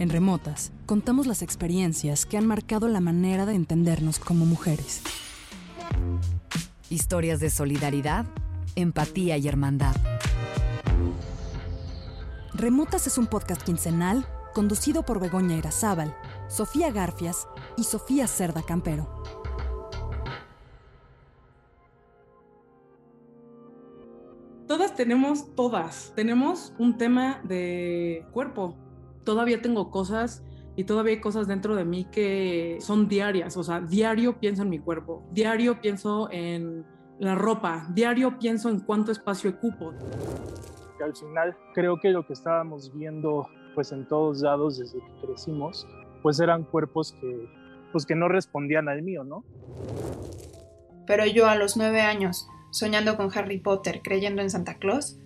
En Remotas, contamos las experiencias que han marcado la manera de entendernos como mujeres. Historias de solidaridad, empatía y hermandad. Remotas es un podcast quincenal conducido por Begoña Irazábal, Sofía Garfias y Sofía Cerda Campero. Todas tenemos, todas, tenemos un tema de cuerpo. Todavía tengo cosas y todavía hay cosas dentro de mí que son diarias. O sea, diario pienso en mi cuerpo, diario pienso en la ropa, diario pienso en cuánto espacio ocupo. que al final creo que lo que estábamos viendo pues en todos lados desde que crecimos pues eran cuerpos que pues que no respondían al mío, ¿no? Pero yo a los nueve años, soñando con Harry Potter, creyendo en Santa Claus,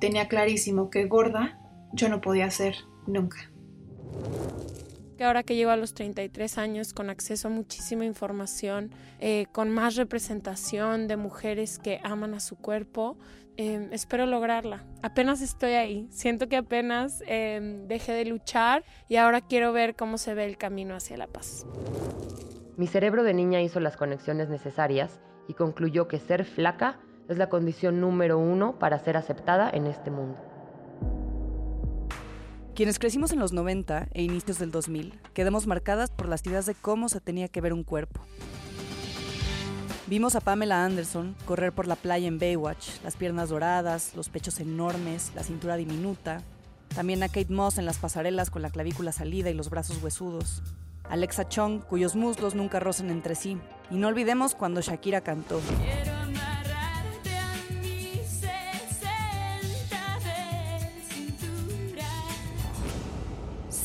tenía clarísimo que gorda yo no podía ser nunca. que ahora que llego a los 33 años con acceso a muchísima información, eh, con más representación de mujeres que aman a su cuerpo, eh, espero lograrla. Apenas estoy ahí, siento que apenas eh, dejé de luchar y ahora quiero ver cómo se ve el camino hacia la paz. Mi cerebro de niña hizo las conexiones necesarias y concluyó que ser flaca es la condición número uno para ser aceptada en este mundo. Quienes crecimos en los 90 e inicios del 2000 quedamos marcadas por las ideas de cómo se tenía que ver un cuerpo. Vimos a Pamela Anderson correr por la playa en Baywatch, las piernas doradas, los pechos enormes, la cintura diminuta. También a Kate Moss en las pasarelas con la clavícula salida y los brazos huesudos. Alexa Chung, cuyos muslos nunca rozan entre sí. Y no olvidemos cuando Shakira cantó.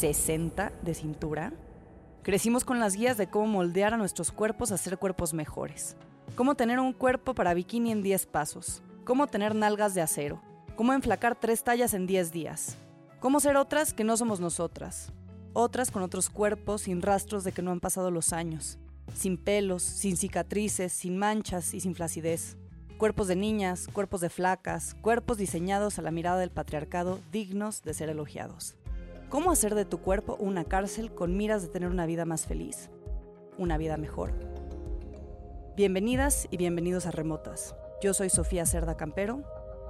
60 de cintura, crecimos con las guías de cómo moldear a nuestros cuerpos a ser cuerpos mejores. Cómo tener un cuerpo para bikini en 10 pasos. Cómo tener nalgas de acero. Cómo enflacar tres tallas en 10 días. Cómo ser otras que no somos nosotras. Otras con otros cuerpos sin rastros de que no han pasado los años. Sin pelos, sin cicatrices, sin manchas y sin flacidez. Cuerpos de niñas, cuerpos de flacas, cuerpos diseñados a la mirada del patriarcado dignos de ser elogiados. ¿Cómo hacer de tu cuerpo una cárcel con miras de tener una vida más feliz? Una vida mejor. Bienvenidas y bienvenidos a Remotas. Yo soy Sofía Cerda Campero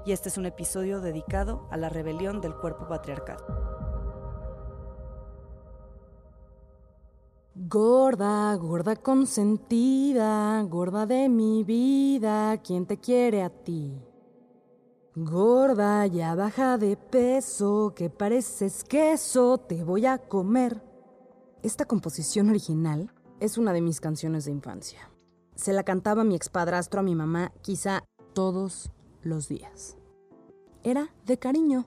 y este es un episodio dedicado a la rebelión del cuerpo patriarcal. Gorda, gorda consentida, gorda de mi vida, ¿quién te quiere a ti? Gorda, ya baja de peso, que pareces queso, te voy a comer. Esta composición original es una de mis canciones de infancia. Se la cantaba mi expadrastro a mi mamá quizá todos los días. Era de cariño.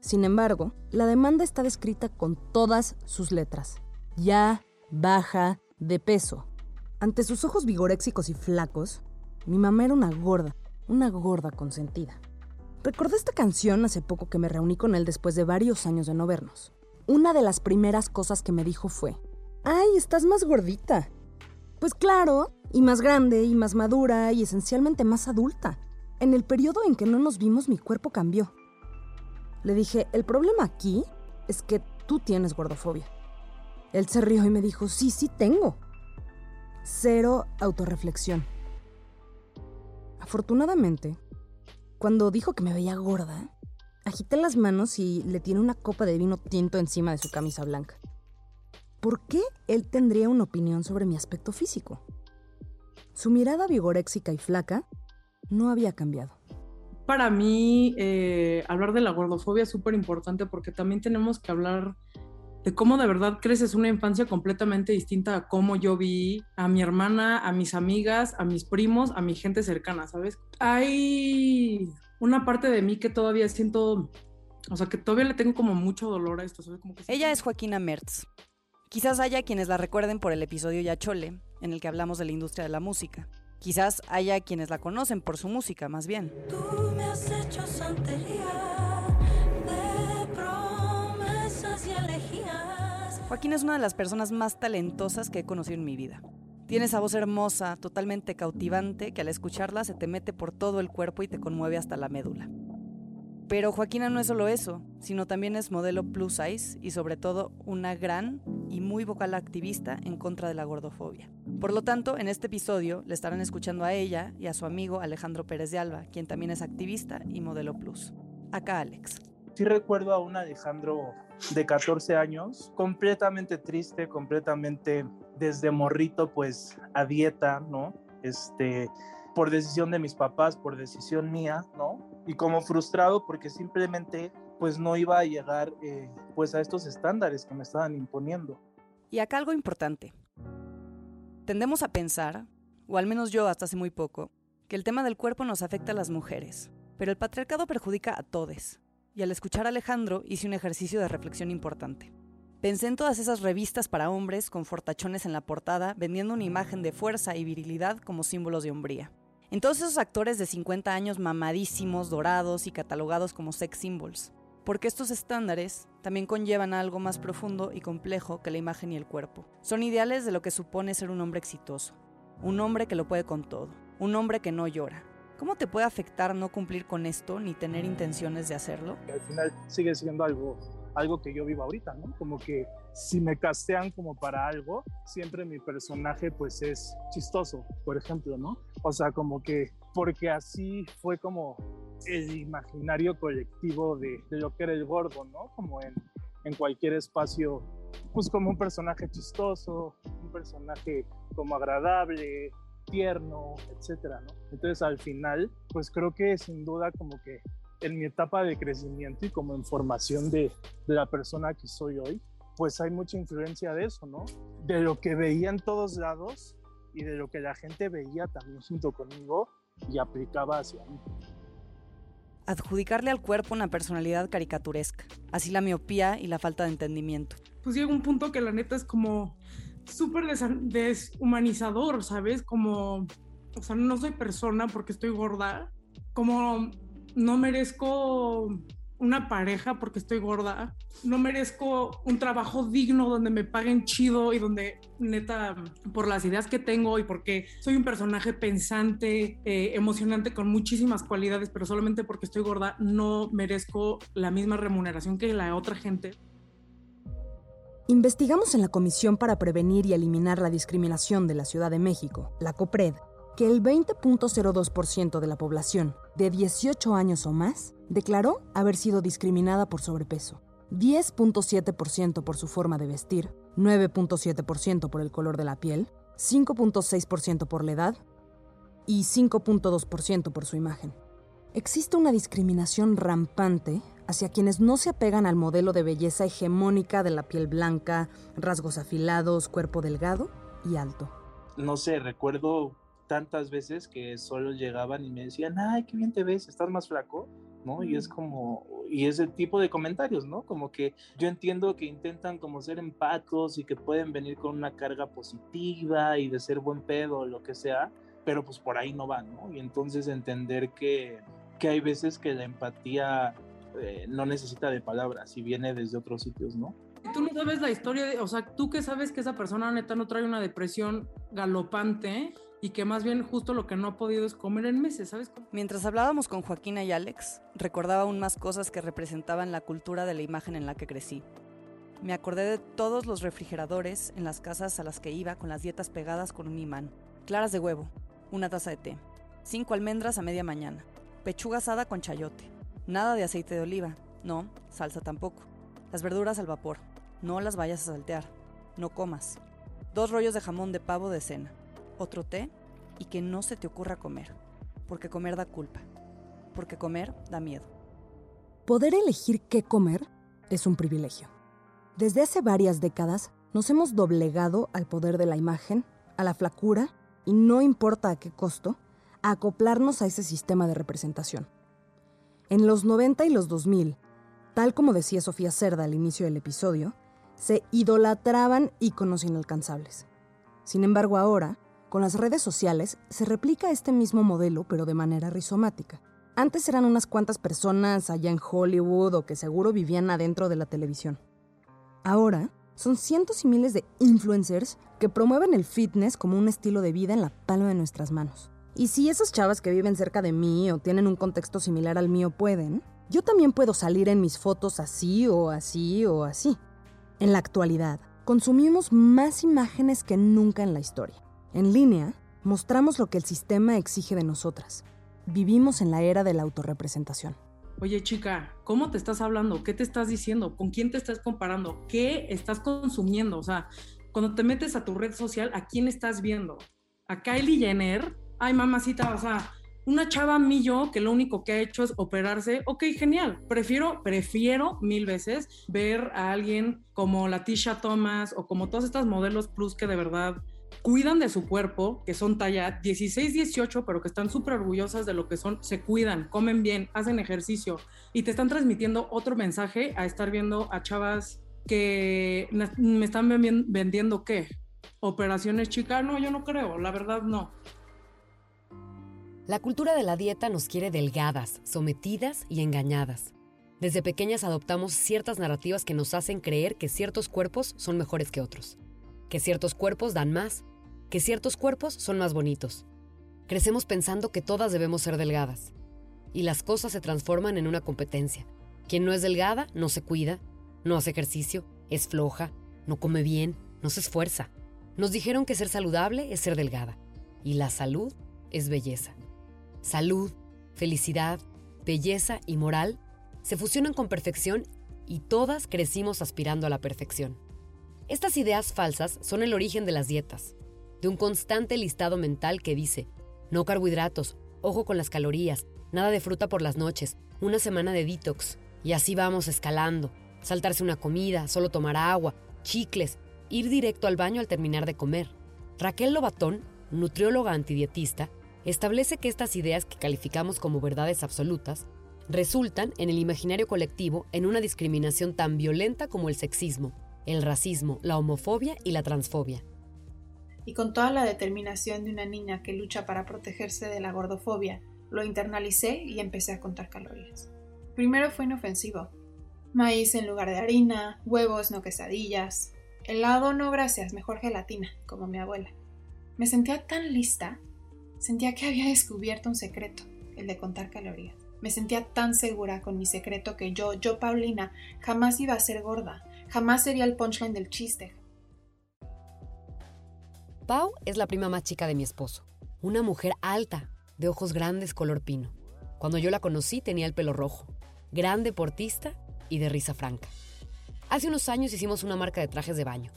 Sin embargo, la demanda está descrita con todas sus letras. Ya baja de peso. Ante sus ojos vigoréxicos y flacos, mi mamá era una gorda, una gorda consentida. Recordé esta canción hace poco que me reuní con él después de varios años de no vernos. Una de las primeras cosas que me dijo fue, ¡ay, estás más gordita! Pues claro, y más grande, y más madura, y esencialmente más adulta. En el periodo en que no nos vimos mi cuerpo cambió. Le dije, el problema aquí es que tú tienes gordofobia. Él se rió y me dijo, sí, sí tengo. Cero autorreflexión. Afortunadamente, cuando dijo que me veía gorda, agité las manos y le tiré una copa de vino tinto encima de su camisa blanca. ¿Por qué él tendría una opinión sobre mi aspecto físico? Su mirada vigoréxica y flaca no había cambiado. Para mí, eh, hablar de la gordofobia es súper importante porque también tenemos que hablar de cómo de verdad creces una infancia completamente distinta a cómo yo vi a mi hermana, a mis amigas, a mis primos, a mi gente cercana, ¿sabes? Hay una parte de mí que todavía siento, o sea, que todavía le tengo como mucho dolor a esto. Como que Ella es Joaquina Mertz. Quizás haya quienes la recuerden por el episodio Yachole, en el que hablamos de la industria de la música. Quizás haya quienes la conocen por su música, más bien. Tú me has hecho santería Joaquina es una de las personas más talentosas que he conocido en mi vida. Tiene esa voz hermosa, totalmente cautivante, que al escucharla se te mete por todo el cuerpo y te conmueve hasta la médula. Pero Joaquina no es solo eso, sino también es modelo plus size y sobre todo una gran y muy vocal activista en contra de la gordofobia. Por lo tanto, en este episodio le estarán escuchando a ella y a su amigo Alejandro Pérez de Alba, quien también es activista y modelo plus. Acá Alex. Sí recuerdo a un Alejandro de 14 años, completamente triste, completamente desde morrito pues a dieta, ¿no? Este, por decisión de mis papás, por decisión mía, ¿no? Y como frustrado porque simplemente pues no iba a llegar eh, pues a estos estándares que me estaban imponiendo. Y acá algo importante. Tendemos a pensar, o al menos yo hasta hace muy poco, que el tema del cuerpo nos afecta a las mujeres, pero el patriarcado perjudica a todos. Y al escuchar a Alejandro hice un ejercicio de reflexión importante. Pensé en todas esas revistas para hombres con fortachones en la portada vendiendo una imagen de fuerza y virilidad como símbolos de hombría. En todos esos actores de 50 años mamadísimos, dorados y catalogados como sex symbols. Porque estos estándares también conllevan algo más profundo y complejo que la imagen y el cuerpo. Son ideales de lo que supone ser un hombre exitoso. Un hombre que lo puede con todo. Un hombre que no llora. ¿Cómo te puede afectar no cumplir con esto ni tener intenciones de hacerlo? Al final sigue siendo algo algo que yo vivo ahorita, ¿no? Como que si me castean como para algo, siempre mi personaje pues es chistoso, por ejemplo, ¿no? O sea, como que porque así fue como el imaginario colectivo de, de lo que era el gordo, ¿no? Como en, en cualquier espacio, pues como un personaje chistoso, un personaje como agradable, tierno, etcétera, ¿no? Entonces al final, pues creo que sin duda como que en mi etapa de crecimiento y como en formación de, de, la persona que soy hoy, pues hay mucha influencia de eso, ¿no? De lo que veía en todos lados y de lo que la gente veía también junto conmigo y aplicaba hacia mí. Adjudicarle al cuerpo una personalidad caricaturesca, así la miopía y la falta de entendimiento. Pues llega un punto que la neta es como súper deshumanizador, ¿sabes? Como, o sea, no soy persona porque estoy gorda, como no merezco una pareja porque estoy gorda, no merezco un trabajo digno donde me paguen chido y donde neta por las ideas que tengo y porque soy un personaje pensante, eh, emocionante con muchísimas cualidades, pero solamente porque estoy gorda no merezco la misma remuneración que la otra gente. Investigamos en la Comisión para Prevenir y Eliminar la Discriminación de la Ciudad de México, la COPRED, que el 20.02% de la población de 18 años o más declaró haber sido discriminada por sobrepeso, 10.7% por su forma de vestir, 9.7% por el color de la piel, 5.6% por la edad y 5.2% por su imagen. Existe una discriminación rampante hacia quienes no se apegan al modelo de belleza hegemónica de la piel blanca, rasgos afilados, cuerpo delgado y alto. No sé, recuerdo tantas veces que solo llegaban y me decían, ay, qué bien te ves, estás más flaco, ¿no? Y es como, y ese tipo de comentarios, ¿no? Como que yo entiendo que intentan como ser empatos y que pueden venir con una carga positiva y de ser buen pedo o lo que sea, pero pues por ahí no van, ¿no? Y entonces entender que, que hay veces que la empatía eh, no necesita de palabras y viene desde otros sitios, ¿no? Tú no sabes la historia, de, o sea, tú que sabes que esa persona neta no trae una depresión galopante y que más bien justo lo que no ha podido es comer en meses, ¿sabes? Mientras hablábamos con Joaquina y Alex, recordaba aún más cosas que representaban la cultura de la imagen en la que crecí. Me acordé de todos los refrigeradores en las casas a las que iba con las dietas pegadas con un imán. Claras de huevo, una taza de té, cinco almendras a media mañana, pechuga asada con chayote, nada de aceite de oliva, no, salsa tampoco, las verduras al vapor, no las vayas a saltear, no comas, dos rollos de jamón de pavo de cena, otro té y que no se te ocurra comer, porque comer da culpa, porque comer da miedo. Poder elegir qué comer es un privilegio. Desde hace varias décadas nos hemos doblegado al poder de la imagen, a la flacura y no importa a qué costo, a acoplarnos a ese sistema de representación. En los 90 y los 2000, tal como decía Sofía Cerda al inicio del episodio, se idolatraban íconos inalcanzables. Sin embargo, ahora, con las redes sociales, se replica este mismo modelo, pero de manera rizomática. Antes eran unas cuantas personas allá en Hollywood o que seguro vivían adentro de la televisión. Ahora, son cientos y miles de influencers que promueven el fitness como un estilo de vida en la palma de nuestras manos. Y si esas chavas que viven cerca de mí o tienen un contexto similar al mío pueden, yo también puedo salir en mis fotos así o así o así. En la actualidad, consumimos más imágenes que nunca en la historia. En línea, mostramos lo que el sistema exige de nosotras. Vivimos en la era de la autorrepresentación. Oye, chica, ¿cómo te estás hablando? ¿Qué te estás diciendo? ¿Con quién te estás comparando? ¿Qué estás consumiendo? O sea, cuando te metes a tu red social, ¿a quién estás viendo? ¿A Kylie Jenner? Ay, mamacita, o sea, una chava millo que lo único que ha hecho es operarse, ok, genial. Prefiero, prefiero mil veces ver a alguien como la Tisha Thomas o como todas estas modelos plus que de verdad cuidan de su cuerpo, que son talla 16, 18, pero que están súper orgullosas de lo que son, se cuidan, comen bien, hacen ejercicio y te están transmitiendo otro mensaje a estar viendo a chavas que me están vendiendo qué? Operaciones chicas, no, yo no creo, la verdad no. La cultura de la dieta nos quiere delgadas, sometidas y engañadas. Desde pequeñas adoptamos ciertas narrativas que nos hacen creer que ciertos cuerpos son mejores que otros, que ciertos cuerpos dan más, que ciertos cuerpos son más bonitos. Crecemos pensando que todas debemos ser delgadas. Y las cosas se transforman en una competencia. Quien no es delgada no se cuida, no hace ejercicio, es floja, no come bien, no se esfuerza. Nos dijeron que ser saludable es ser delgada. Y la salud es belleza. Salud, felicidad, belleza y moral se fusionan con perfección y todas crecimos aspirando a la perfección. Estas ideas falsas son el origen de las dietas, de un constante listado mental que dice, no carbohidratos, ojo con las calorías, nada de fruta por las noches, una semana de detox, y así vamos escalando, saltarse una comida, solo tomar agua, chicles, ir directo al baño al terminar de comer. Raquel Lobatón, nutrióloga antidietista, establece que estas ideas que calificamos como verdades absolutas resultan en el imaginario colectivo en una discriminación tan violenta como el sexismo, el racismo, la homofobia y la transfobia. Y con toda la determinación de una niña que lucha para protegerse de la gordofobia, lo internalicé y empecé a contar calorías. Primero fue inofensivo. Maíz en lugar de harina, huevos no quesadillas, helado no gracias, mejor gelatina, como mi abuela. Me sentía tan lista Sentía que había descubierto un secreto, el de contar calorías. Me sentía tan segura con mi secreto que yo, yo Paulina, jamás iba a ser gorda, jamás sería el punchline del chiste. Pau es la prima más chica de mi esposo, una mujer alta, de ojos grandes color pino. Cuando yo la conocí tenía el pelo rojo, gran deportista y de risa franca. Hace unos años hicimos una marca de trajes de baño.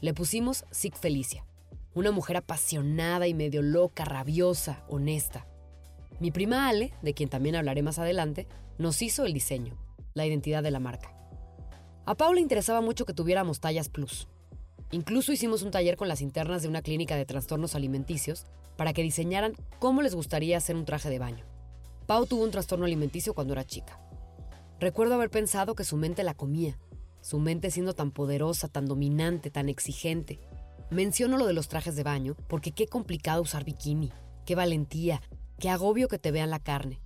Le pusimos Sig Felicia, una mujer apasionada y medio loca, rabiosa, honesta. Mi prima Ale, de quien también hablaré más adelante, nos hizo el diseño, la identidad de la marca. A Paula le interesaba mucho que tuviéramos tallas plus. Incluso hicimos un taller con las internas de una clínica de trastornos alimenticios para que diseñaran cómo les gustaría hacer un traje de baño. Pau tuvo un trastorno alimenticio cuando era chica. Recuerdo haber pensado que su mente la comía, su mente siendo tan poderosa, tan dominante, tan exigente, Menciono lo de los trajes de baño porque qué complicado usar bikini, qué valentía, qué agobio que te vean la carne.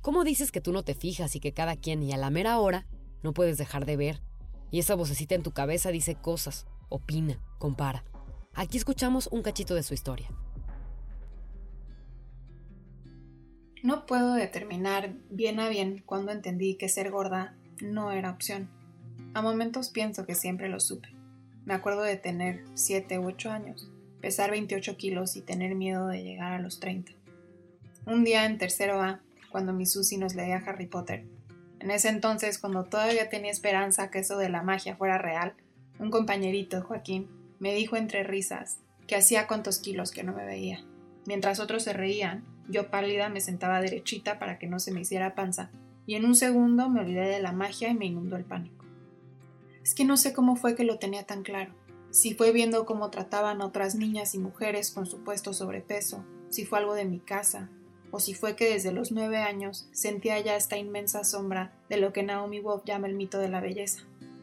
¿Cómo dices que tú no te fijas y que cada quien y a la mera hora no puedes dejar de ver? Y esa vocecita en tu cabeza dice cosas, opina, compara. Aquí escuchamos un cachito de su historia. No puedo determinar bien a bien cuando entendí que ser gorda no era opción. A momentos pienso que siempre lo supe. Me acuerdo de tener 7 u 8 años, pesar 28 kilos y tener miedo de llegar a los 30. Un día en tercero A, cuando mi Susi nos leía Harry Potter, en ese entonces, cuando todavía tenía esperanza que eso de la magia fuera real, un compañerito, Joaquín, me dijo entre risas que hacía cuantos kilos que no me veía. Mientras otros se reían, yo pálida me sentaba derechita para que no se me hiciera panza, y en un segundo me olvidé de la magia y me inundó el pánico. Es que no sé cómo fue que lo tenía tan claro. Si fue viendo cómo trataban a otras niñas y mujeres con supuesto sobrepeso, si fue algo de mi casa, o si fue que desde los nueve años sentía ya esta inmensa sombra de lo que Naomi Wolf llama el mito de la belleza.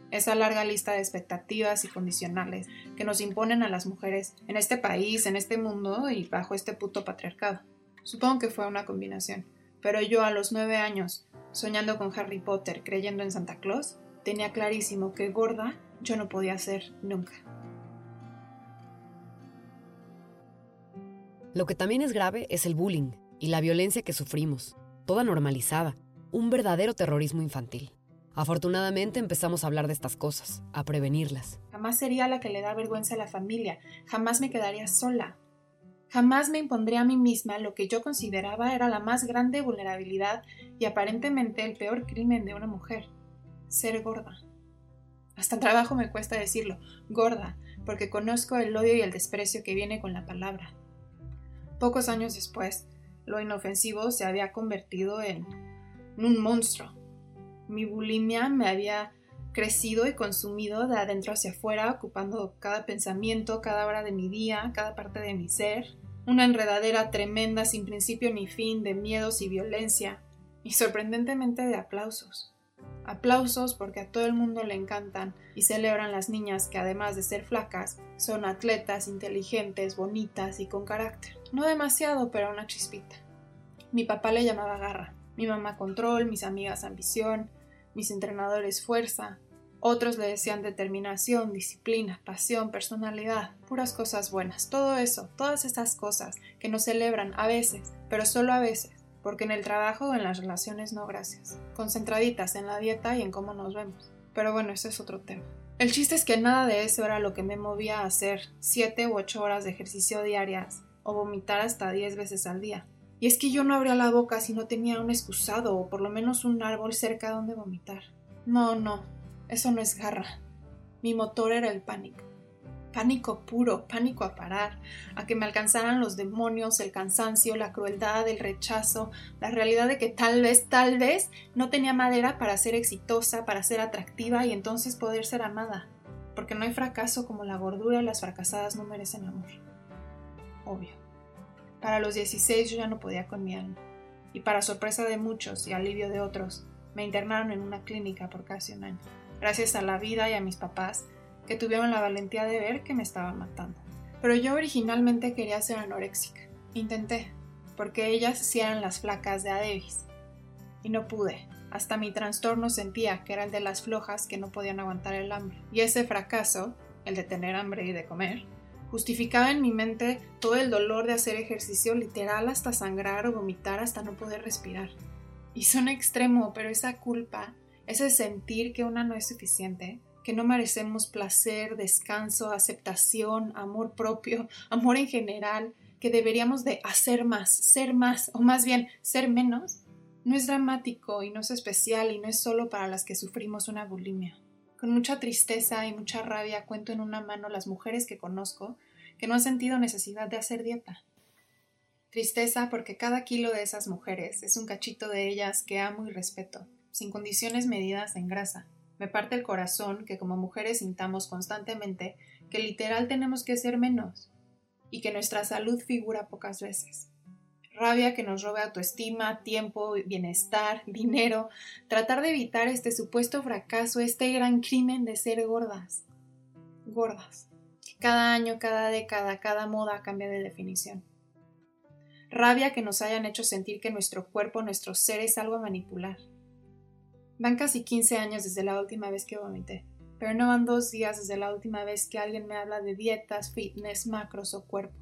Esa larga lista de expectativas y condicionales que nos imponen a las mujeres en este país, en este mundo y bajo este puto patriarcado. Supongo que fue una combinación. Pero yo a los nueve años, soñando con Harry Potter, creyendo en Santa Claus, tenía clarísimo que gorda yo no podía ser nunca. Lo que también es grave es el bullying y la violencia que sufrimos, toda normalizada, un verdadero terrorismo infantil. Afortunadamente empezamos a hablar de estas cosas, a prevenirlas. Jamás sería la que le da vergüenza a la familia, jamás me quedaría sola. Jamás me impondría a mí misma lo que yo consideraba era la más grande vulnerabilidad y aparentemente el peor crimen de una mujer, ser gorda. Hasta trabajo me cuesta decirlo, gorda, porque conozco el odio y el desprecio que viene con la palabra. Pocos años después, lo inofensivo se había convertido en un monstruo. Mi bulimia me había crecido y consumido de adentro hacia afuera, ocupando cada pensamiento, cada hora de mi día, cada parte de mi ser. Una enredadera tremenda sin principio ni fin de miedos y violencia, y sorprendentemente de aplausos. Aplausos porque a todo el mundo le encantan y celebran las niñas que además de ser flacas, son atletas, inteligentes, bonitas y con carácter. No demasiado, pero una chispita. Mi papá le llamaba garra, mi mamá control, mis amigas ambición, mis entrenadores fuerza, otros le decían determinación, disciplina, pasión, personalidad, puras cosas buenas, todo eso, todas esas cosas que nos celebran a veces, pero solo a veces, porque en el trabajo o en las relaciones no gracias, concentraditas en la dieta y en cómo nos vemos. Pero bueno, ese es otro tema. El chiste es que nada de eso era lo que me movía a hacer 7 u 8 horas de ejercicio diarias o vomitar hasta 10 veces al día. Y es que yo no abría la boca si no tenía un excusado o por lo menos un árbol cerca donde vomitar. No, no, eso no es garra. Mi motor era el pánico. Pánico puro, pánico a parar, a que me alcanzaran los demonios, el cansancio, la crueldad, el rechazo, la realidad de que tal vez, tal vez no tenía madera para ser exitosa, para ser atractiva y entonces poder ser amada. Porque no hay fracaso como la gordura y las fracasadas no merecen amor. Obvio. Para los 16 yo ya no podía con mi alma. Y para sorpresa de muchos y alivio de otros, me internaron en una clínica por casi un año. Gracias a la vida y a mis papás, que tuvieron la valentía de ver que me estaban matando. Pero yo originalmente quería ser anoréxica. Intenté, porque ellas sí eran las flacas de Adebis. Y no pude. Hasta mi trastorno sentía que era el de las flojas que no podían aguantar el hambre. Y ese fracaso, el de tener hambre y de comer, justificaba en mi mente todo el dolor de hacer ejercicio literal hasta sangrar o vomitar hasta no poder respirar. Y son extremo, pero esa culpa, ese sentir que una no es suficiente, que no merecemos placer, descanso, aceptación, amor propio, amor en general, que deberíamos de hacer más, ser más, o más bien ser menos, no es dramático y no es especial y no es solo para las que sufrimos una bulimia. Con mucha tristeza y mucha rabia cuento en una mano las mujeres que conozco que no han sentido necesidad de hacer dieta. Tristeza porque cada kilo de esas mujeres es un cachito de ellas que amo y respeto, sin condiciones medidas en grasa. Me parte el corazón que como mujeres sintamos constantemente que literal tenemos que ser menos y que nuestra salud figura pocas veces. Rabia que nos robe autoestima, tiempo, bienestar, dinero, tratar de evitar este supuesto fracaso, este gran crimen de ser gordas. Gordas. Cada año, cada década, cada moda cambia de definición rabia que nos hayan hecho sentir que nuestro cuerpo, nuestro ser es algo a manipular. Van casi 15 años desde la última vez que vomité, pero no van dos días desde la última vez que alguien me habla de dietas, fitness, macros o cuerpo,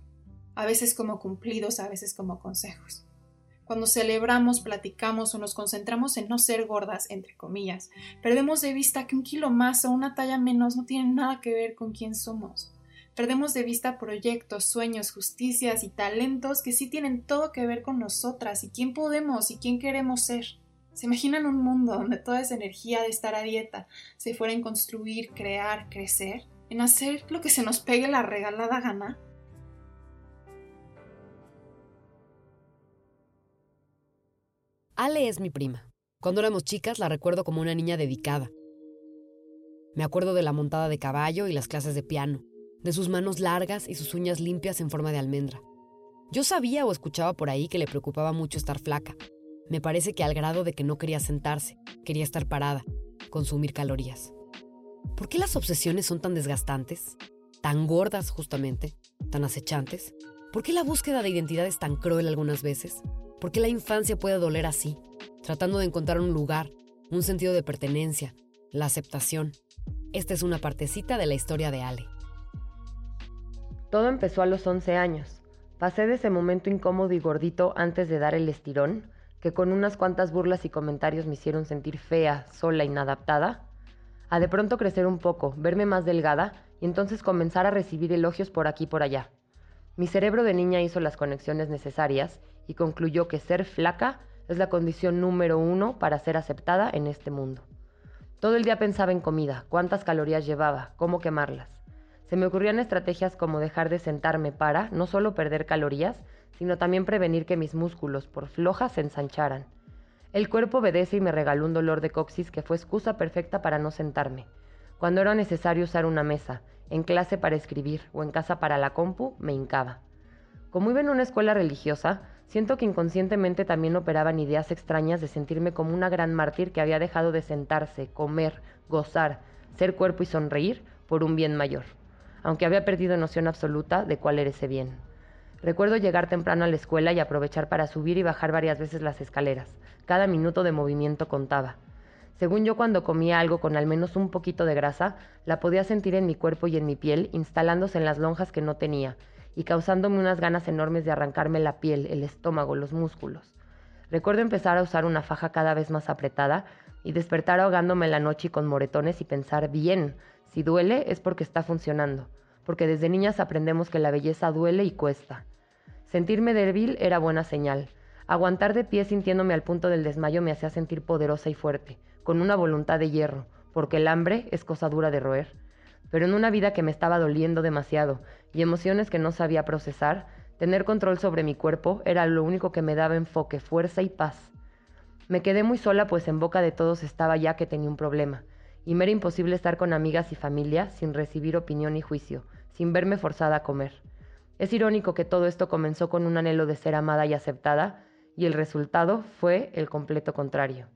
a veces como cumplidos, a veces como consejos. Cuando celebramos, platicamos o nos concentramos en no ser gordas, entre comillas, perdemos de vista que un kilo más o una talla menos no tienen nada que ver con quién somos. Perdemos de vista proyectos, sueños, justicias y talentos que sí tienen todo que ver con nosotras y quién podemos y quién queremos ser. ¿Se imaginan un mundo donde toda esa energía de estar a dieta se fuera en construir, crear, crecer? ¿En hacer lo que se nos pegue la regalada gana? Ale es mi prima. Cuando éramos chicas la recuerdo como una niña dedicada. Me acuerdo de la montada de caballo y las clases de piano de sus manos largas y sus uñas limpias en forma de almendra. Yo sabía o escuchaba por ahí que le preocupaba mucho estar flaca. Me parece que al grado de que no quería sentarse, quería estar parada, consumir calorías. ¿Por qué las obsesiones son tan desgastantes? Tan gordas justamente, tan acechantes. ¿Por qué la búsqueda de identidad es tan cruel algunas veces? ¿Por qué la infancia puede doler así? Tratando de encontrar un lugar, un sentido de pertenencia, la aceptación. Esta es una partecita de la historia de Ale. Todo empezó a los 11 años. Pasé de ese momento incómodo y gordito antes de dar el estirón, que con unas cuantas burlas y comentarios me hicieron sentir fea, sola, inadaptada, a de pronto crecer un poco, verme más delgada y entonces comenzar a recibir elogios por aquí y por allá. Mi cerebro de niña hizo las conexiones necesarias y concluyó que ser flaca es la condición número uno para ser aceptada en este mundo. Todo el día pensaba en comida, cuántas calorías llevaba, cómo quemarlas. Se me ocurrían estrategias como dejar de sentarme para no solo perder calorías, sino también prevenir que mis músculos, por flojas, se ensancharan. El cuerpo obedece y me regaló un dolor de coxis que fue excusa perfecta para no sentarme. Cuando era necesario usar una mesa, en clase para escribir o en casa para la compu, me hincaba. Como iba en una escuela religiosa, siento que inconscientemente también operaban ideas extrañas de sentirme como una gran mártir que había dejado de sentarse, comer, gozar, ser cuerpo y sonreír por un bien mayor, aunque había perdido noción absoluta de cuál era ese bien. Recuerdo llegar temprano a la escuela y aprovechar para subir y bajar varias veces las escaleras. Cada minuto de movimiento contaba. Según yo cuando comía algo con al menos un poquito de grasa, la podía sentir en mi cuerpo y en mi piel, instalándose en las lonjas que no tenía, y causándome unas ganas enormes de arrancarme la piel, el estómago, los músculos. Recuerdo empezar a usar una faja cada vez más apretada y despertar ahogándome en la noche con moretones y pensar, bien, si duele es porque está funcionando, porque desde niñas aprendemos que la belleza duele y cuesta. Sentirme débil era buena señal. Aguantar de pie sintiéndome al punto del desmayo me hacía sentir poderosa y fuerte, con una voluntad de hierro, porque el hambre es cosa dura de roer. Pero en una vida que me estaba doliendo demasiado y emociones que no sabía procesar, tener control sobre mi cuerpo era lo único que me daba enfoque, fuerza y paz. Me quedé muy sola pues en boca de todos estaba ya que tenía un problema, y me era imposible estar con amigas y familia sin recibir opinión y juicio, sin verme forzada a comer. Es irónico que todo esto comenzó con un anhelo de ser amada y aceptada, y el resultado fue el completo contrario.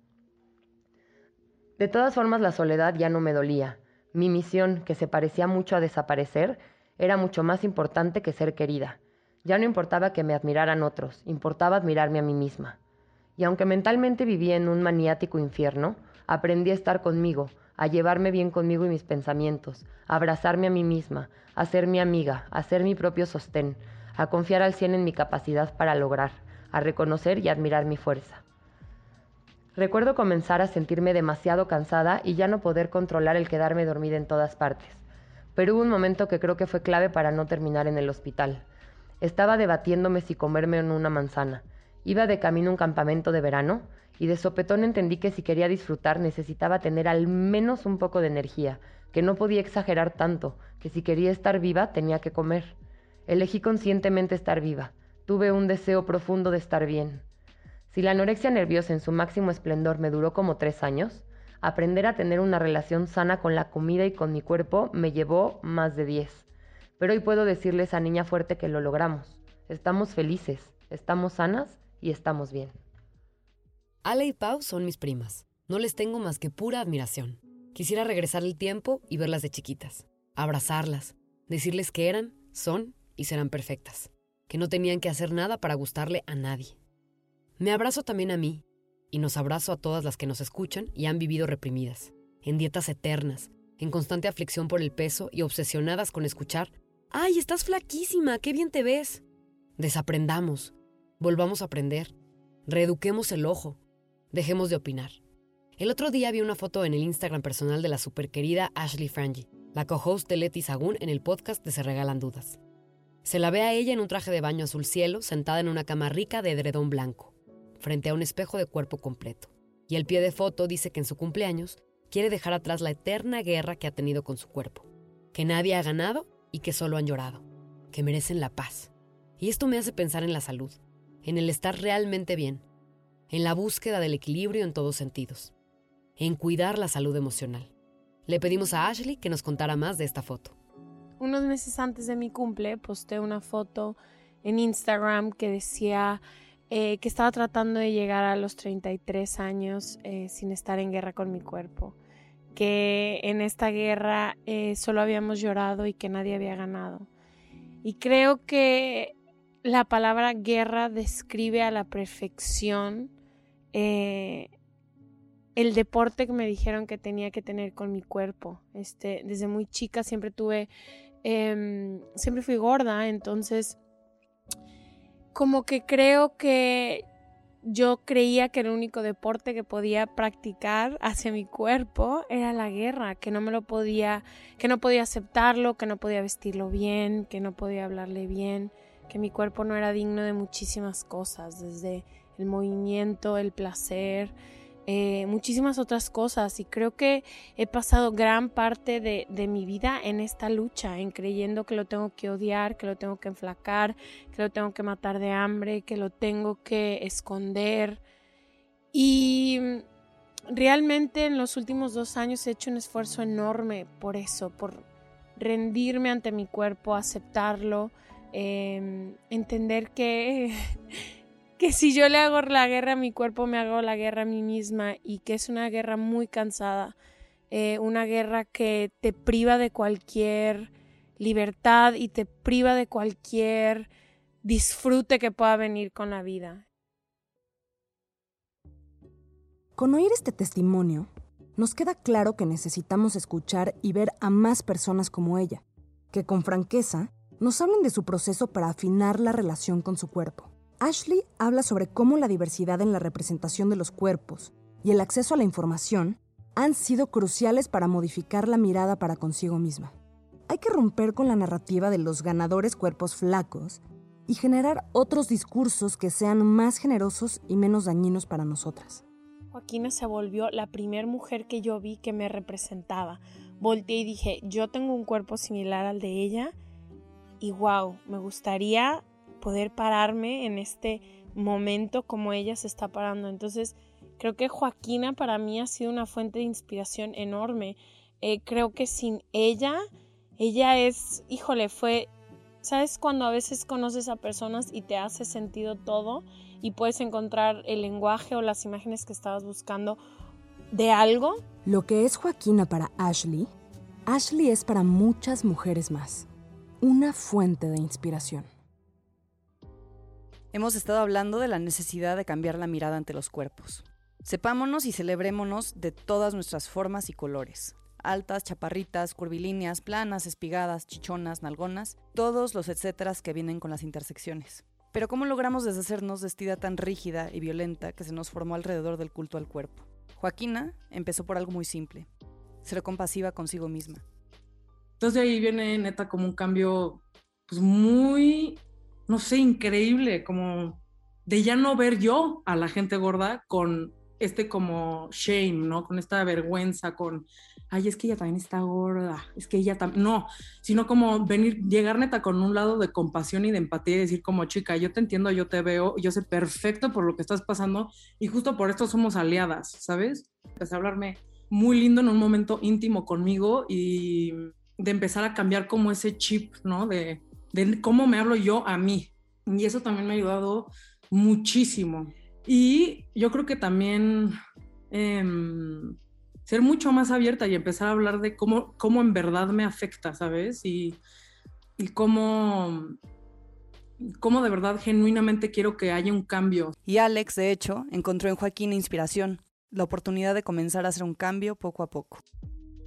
De todas formas, la soledad ya no me dolía. Mi misión, que se parecía mucho a desaparecer, era mucho más importante que ser querida. Ya no importaba que me admiraran otros, importaba admirarme a mí misma. Y aunque mentalmente vivía en un maniático infierno, aprendí a estar conmigo, a llevarme bien conmigo y mis pensamientos, a abrazarme a mí misma, a ser mi amiga, a ser mi propio sostén, a confiar al cien en mi capacidad para lograr, a reconocer y admirar mi fuerza. Recuerdo comenzar a sentirme demasiado cansada y ya no poder controlar el quedarme dormida en todas partes. Pero hubo un momento que creo que fue clave para no terminar en el hospital. Estaba debatiéndome si comerme no una manzana. Iba de camino a un campamento de verano y de sopetón entendí que si quería disfrutar necesitaba tener al menos un poco de energía, que no podía exagerar tanto, que si quería estar viva tenía que comer. Elegí conscientemente estar viva. Tuve un deseo profundo de estar bien. Si la anorexia nerviosa en su máximo esplendor me duró como tres años, aprender a tener una relación sana con la comida y con mi cuerpo me llevó más de diez. Pero hoy puedo decirle a esa niña fuerte que lo logramos. Estamos felices, estamos sanas y estamos bien. Ale y Pau son mis primas. No les tengo más que pura admiración. Quisiera regresar el tiempo y verlas de chiquitas, abrazarlas, decirles que eran, son y serán perfectas, que no tenían que hacer nada para gustarle a nadie. Me abrazo también a mí, y nos abrazo a todas las que nos escuchan y han vivido reprimidas, en dietas eternas, en constante aflicción por el peso y obsesionadas con escuchar, ¡ay, estás flaquísima! ¡Qué bien te ves! Desaprendamos, volvamos a aprender, reeduquemos el ojo, dejemos de opinar. El otro día vi una foto en el Instagram personal de la superquerida Ashley Frangi, la co-host de Leti Sagún en el podcast de Se Regalan Dudas. Se la ve a ella en un traje de baño azul cielo, sentada en una cama rica de edredón blanco, frente a un espejo de cuerpo completo. Y el pie de foto dice que en su cumpleaños quiere dejar atrás la eterna guerra que ha tenido con su cuerpo, que nadie ha ganado y que solo han llorado, que merecen la paz. Y esto me hace pensar en la salud, en el estar realmente bien, en la búsqueda del equilibrio en todos sentidos, en cuidar la salud emocional. Le pedimos a Ashley que nos contara más de esta foto. Unos meses antes de mi cumple posté una foto en Instagram que decía eh, que estaba tratando de llegar a los 33 años eh, sin estar en guerra con mi cuerpo, que en esta guerra eh, solo habíamos llorado y que nadie había ganado. Y creo que la palabra guerra describe a la perfección el deporte que me dijeron que tenía que tener con mi cuerpo. Este, desde muy chica siempre tuve, em, siempre fui gorda, entonces como que creo que yo creía que el único deporte que podía practicar hacia mi cuerpo era la guerra, que no me lo podía, que no podía aceptarlo, que no podía vestirlo bien, que no podía hablarle bien, que mi cuerpo no era digno de muchísimas cosas, desde el movimiento, el placer, eh, muchísimas otras cosas y creo que he pasado gran parte de, de, mi vida en esta lucha, en creyendo que lo tengo que odiar, que lo tengo que enflacar, que lo tengo que matar de hambre, que lo tengo que esconder. Y realmente en los últimos dos años he hecho un esfuerzo enorme por eso, por rendirme ante mi cuerpo, aceptarlo, eh, entender que que si yo le hago la guerra a mi cuerpo, me hago la guerra a mí misma y que es una guerra muy cansada, eh, una guerra que te priva de cualquier libertad y te priva de cualquier disfrute que pueda venir con la vida. Con oír este testimonio, nos queda claro que necesitamos escuchar y ver a más personas como ella, que con franqueza nos hablen de su proceso para afinar la relación con su cuerpo. Ashley habla sobre cómo la diversidad en la representación de los cuerpos y el acceso a la información han sido cruciales para modificar la mirada para consigo misma. Hay que romper con la narrativa de los ganadores cuerpos flacos y generar otros discursos que sean más generosos y menos dañinos para nosotras. Joaquina se volvió la primera mujer que yo vi que me representaba. Volteé y dije, yo tengo un cuerpo similar al de ella y wow, me gustaría poder pararme en este momento como ella se está parando. Entonces, creo que Joaquina para mí ha sido una fuente de inspiración enorme. Eh, creo que sin ella, ella es, híjole, fue, ¿sabes cuando a veces conoces a personas y te hace sentido todo y puedes encontrar el lenguaje o las imágenes que estabas buscando de algo? Lo que es Joaquina para Ashley, Ashley es para muchas mujeres más. Una fuente de inspiración. Hemos estado hablando de la necesidad de cambiar la mirada ante los cuerpos. Sepámonos y celebrémonos de todas nuestras formas y colores. Altas, chaparritas, curvilíneas, planas, espigadas, chichonas, nalgonas, todos los etcéteras que vienen con las intersecciones. Pero ¿cómo logramos deshacernos de esta idea tan rígida y violenta que se nos formó alrededor del culto al cuerpo? Joaquina empezó por algo muy simple, ser compasiva consigo misma. Entonces de ahí viene neta como un cambio pues muy no sé, increíble, como de ya no ver yo a la gente gorda con este como shame, ¿no? Con esta vergüenza, con, ay, es que ella también está gorda, es que ella también, no, sino como venir, llegar neta con un lado de compasión y de empatía y decir como, chica, yo te entiendo, yo te veo, yo sé perfecto por lo que estás pasando y justo por esto somos aliadas, ¿sabes? Empecé a hablarme muy lindo en un momento íntimo conmigo y de empezar a cambiar como ese chip, ¿no? De, de cómo me hablo yo a mí. Y eso también me ha ayudado muchísimo. Y yo creo que también em, ser mucho más abierta y empezar a hablar de cómo, cómo en verdad me afecta, ¿sabes? Y, y cómo, cómo de verdad genuinamente quiero que haya un cambio. Y Alex, de hecho, encontró en Joaquín inspiración, la oportunidad de comenzar a hacer un cambio poco a poco.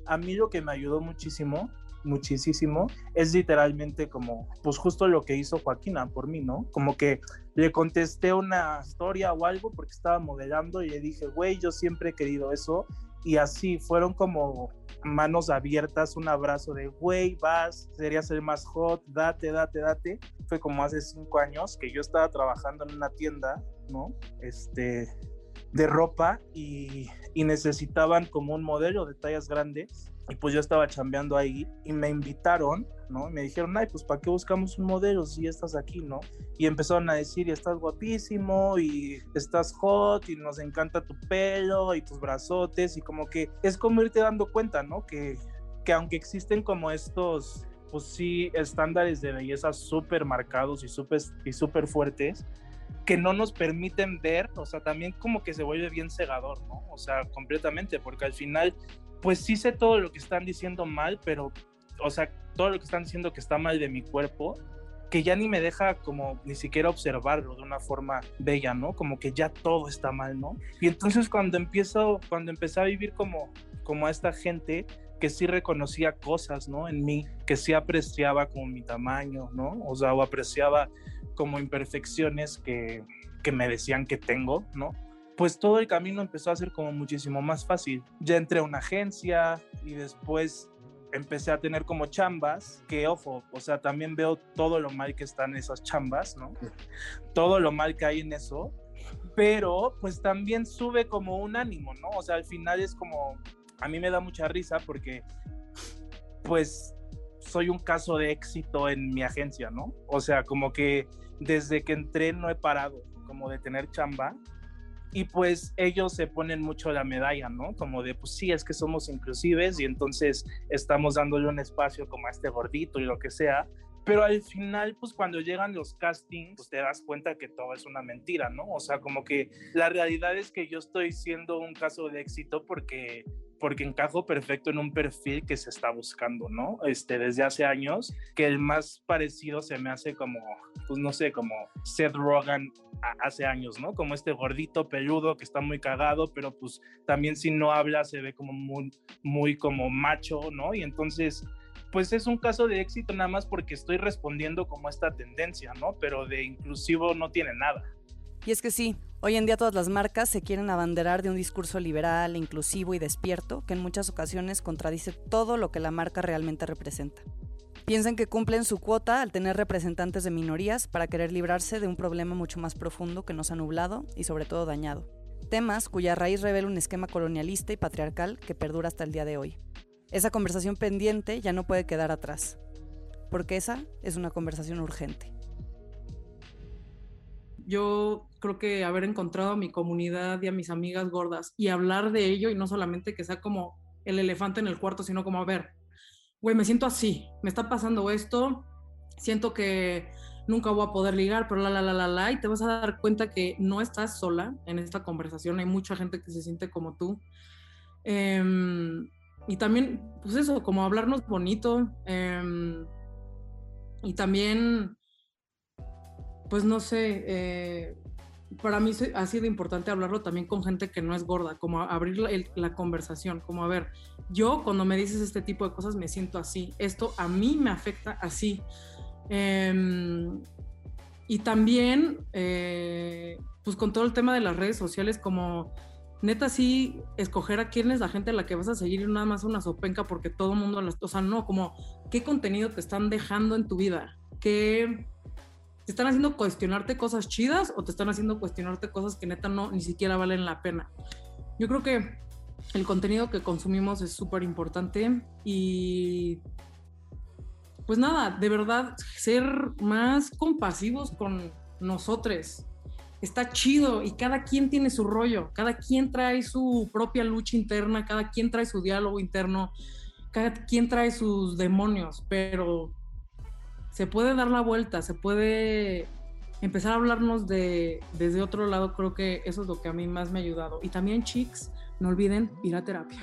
A mí lo que me ayudó muchísimo muchísimo, es literalmente como, pues justo lo que hizo Joaquina por mí, ¿no? Como que le contesté una historia o algo porque estaba modelando y le dije, güey, yo siempre he querido eso. Y así fueron como manos abiertas, un abrazo de, güey, vas, serías el más hot, date, date, date. Fue como hace cinco años que yo estaba trabajando en una tienda, ¿no? Este, de ropa y, y necesitaban como un modelo de tallas grandes y pues yo estaba chambeando ahí y me invitaron, ¿no? Me dijeron, ay, pues ¿para qué buscamos un modelo si estás aquí, ¿no? Y empezaron a decir, y estás guapísimo, y estás hot, y nos encanta tu pelo, y tus brazotes, y como que es como irte dando cuenta, ¿no? Que, que aunque existen como estos pues sí, estándares de belleza súper marcados y súper y super fuertes que no nos permiten ver, o sea, también como que se vuelve bien cegador, ¿no? O sea, completamente, porque al final, pues sí sé todo lo que están diciendo mal, pero, o sea, todo lo que están diciendo que está mal de mi cuerpo, que ya ni me deja como ni siquiera observarlo de una forma bella, ¿no? Como que ya todo está mal, ¿no? Y entonces cuando empiezo, cuando empecé a vivir como, como a esta gente, que sí reconocía cosas, ¿no? En mí, que sí apreciaba como mi tamaño, ¿no? O sea, o apreciaba como imperfecciones que, que me decían que tengo, ¿no? Pues todo el camino empezó a ser como muchísimo más fácil. Ya entré a una agencia y después empecé a tener como chambas, que ojo, o sea, también veo todo lo mal que están esas chambas, ¿no? Todo lo mal que hay en eso, pero pues también sube como un ánimo, ¿no? O sea, al final es como, a mí me da mucha risa porque pues soy un caso de éxito en mi agencia, ¿no? O sea, como que desde que entré no he parado como de tener chamba y pues ellos se ponen mucho la medalla, ¿no? Como de, pues sí, es que somos inclusives y entonces estamos dándole un espacio como a este gordito y lo que sea, pero al final, pues cuando llegan los castings, pues te das cuenta que todo es una mentira, ¿no? O sea, como que la realidad es que yo estoy siendo un caso de éxito porque porque encajo perfecto en un perfil que se está buscando, ¿no? Este, desde hace años, que el más parecido se me hace como, pues no sé, como Seth Rogen hace años, ¿no? Como este gordito peludo que está muy cagado, pero pues también si no habla se ve como muy, muy como macho, ¿no? Y entonces, pues es un caso de éxito nada más porque estoy respondiendo como esta tendencia, ¿no? Pero de inclusivo no tiene nada. Y es que sí, hoy en día todas las marcas se quieren abanderar de un discurso liberal, inclusivo y despierto que en muchas ocasiones contradice todo lo que la marca realmente representa. Piensan que cumplen su cuota al tener representantes de minorías para querer librarse de un problema mucho más profundo que nos ha nublado y sobre todo dañado. Temas cuya raíz revela un esquema colonialista y patriarcal que perdura hasta el día de hoy. Esa conversación pendiente ya no puede quedar atrás, porque esa es una conversación urgente yo creo que haber encontrado a mi comunidad y a mis amigas gordas y hablar de ello y no solamente que sea como el elefante en el cuarto, sino como, a ver, güey, me siento así, me está pasando esto, siento que nunca voy a poder ligar, pero la, la, la, la, la, y te vas a dar cuenta que no estás sola en esta conversación, hay mucha gente que se siente como tú. Em, y también, pues eso, como hablarnos bonito. Em, y también pues no sé, eh, para mí ha sido importante hablarlo también con gente que no es gorda, como abrir la, conversación, como a ver, yo cuando me dices este tipo de cosas me siento así, esto a mí me afecta así. Em, y también, eh, pues con todo el tema de las redes sociales, como neta sí, escoger a quién es la gente a la que vas a seguir nada más una sopenca porque todo el mundo, o sea, no, como qué contenido te están dejando en tu vida, qué te están haciendo cuestionarte cosas chidas o te están haciendo cuestionarte cosas que neta no ni siquiera valen la pena. Yo creo que el contenido que consumimos es súper importante y pues nada, de verdad ser más compasivos con nosotros. Está chido y cada quien tiene su rollo, cada quien trae su propia lucha interna, cada quien trae su diálogo interno, cada quien trae sus demonios, pero se puede dar la vuelta, se puede empezar a hablarnos de, desde otro lado, creo que eso es lo que a mí más me ha ayudado. Y también, chicos, no olviden ir a terapia.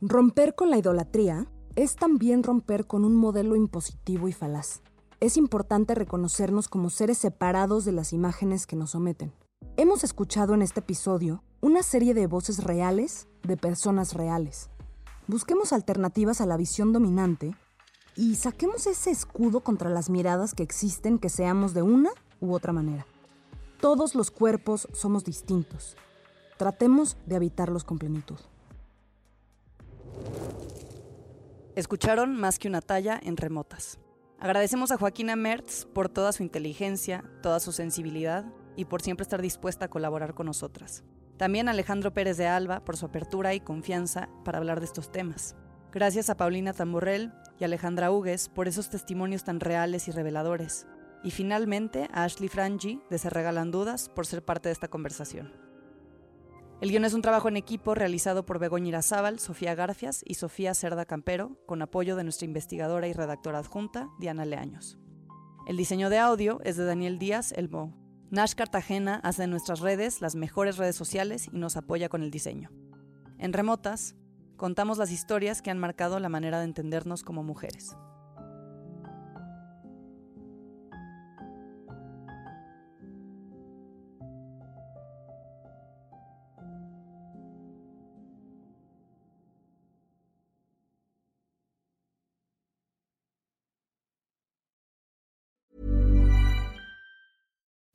Romper con la idolatría es también romper con un modelo impositivo y falaz. Es importante reconocernos como seres separados de las imágenes que nos someten. Hemos escuchado en este episodio una serie de voces reales de personas reales Busquemos alternativas a la visión dominante y saquemos ese escudo contra las miradas que existen que seamos de una u otra manera. Todos los cuerpos somos distintos. Tratemos de habitarlos con plenitud. Escucharon más que una talla en remotas. Agradecemos a Joaquina Mertz por toda su inteligencia, toda su sensibilidad y por siempre estar dispuesta a colaborar con nosotras. También Alejandro Pérez de Alba por su apertura y confianza para hablar de estos temas. Gracias a Paulina Tamborrell y Alejandra Hugues por esos testimonios tan reales y reveladores. Y finalmente a Ashley Frangi de Se Regalan Dudas por ser parte de esta conversación. El guion es un trabajo en equipo realizado por Begoña Irazábal, Sofía Garfias y Sofía Cerda Campero, con apoyo de nuestra investigadora y redactora adjunta, Diana Leaños. El diseño de audio es de Daniel Díaz Elmo. Nash Cartagena hace en nuestras redes las mejores redes sociales y nos apoya con el diseño. En Remotas, contamos las historias que han marcado la manera de entendernos como mujeres.